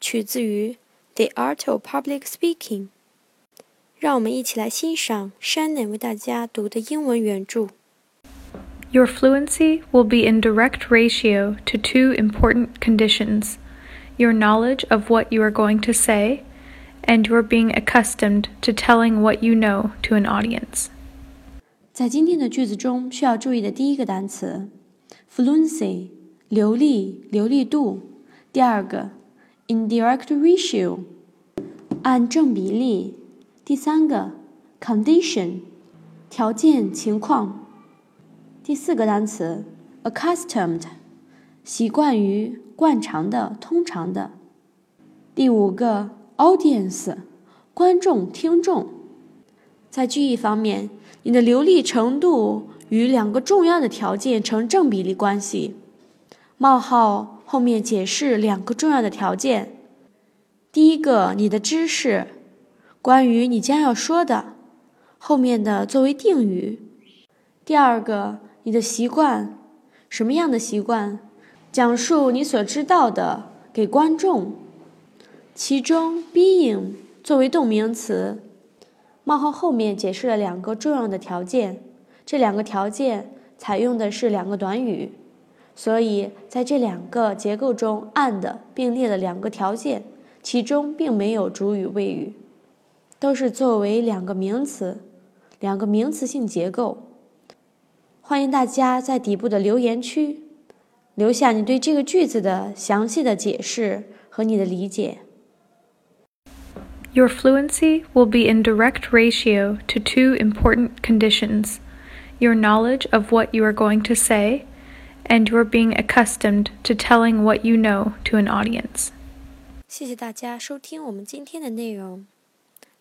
取自于《The Art of Public Speaking》。让我们一起来欣赏 Shannon 为大家读的英文原着。Your fluency will be in direct ratio to two important conditions your knowledge of what you are going to say, and your being accustomed to telling what you know to an audience. 在今天的句子中，需要注意的第一个单词，fluency，流利、流利度； 第二个，indirect ratio，按正比例；第三个，condition，条件、情况；第四个单词，accustomed，习惯于、惯常的、通常的；第五个，audience，观众、听众。在句意方面。你的流利程度与两个重要的条件成正比例关系。冒号后面解释两个重要的条件：第一个，你的知识，关于你将要说的，后面的作为定语；第二个，你的习惯，什么样的习惯？讲述你所知道的给观众。其中，being 作为动名词。冒号后面解释了两个重要的条件，这两个条件采用的是两个短语，所以在这两个结构中，and 并列了两个条件，其中并没有主语谓语，都是作为两个名词，两个名词性结构。欢迎大家在底部的留言区留下你对这个句子的详细的解释和你的理解。Your fluency will be in direct ratio to two important conditions your knowledge of what you are going to say, and your being accustomed to telling what you know to an audience.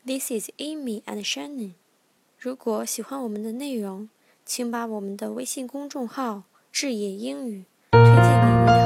This is Amy and Shannon。如果喜欢我们的内容，请把我们的微信公众号“智野英语”推荐给你的。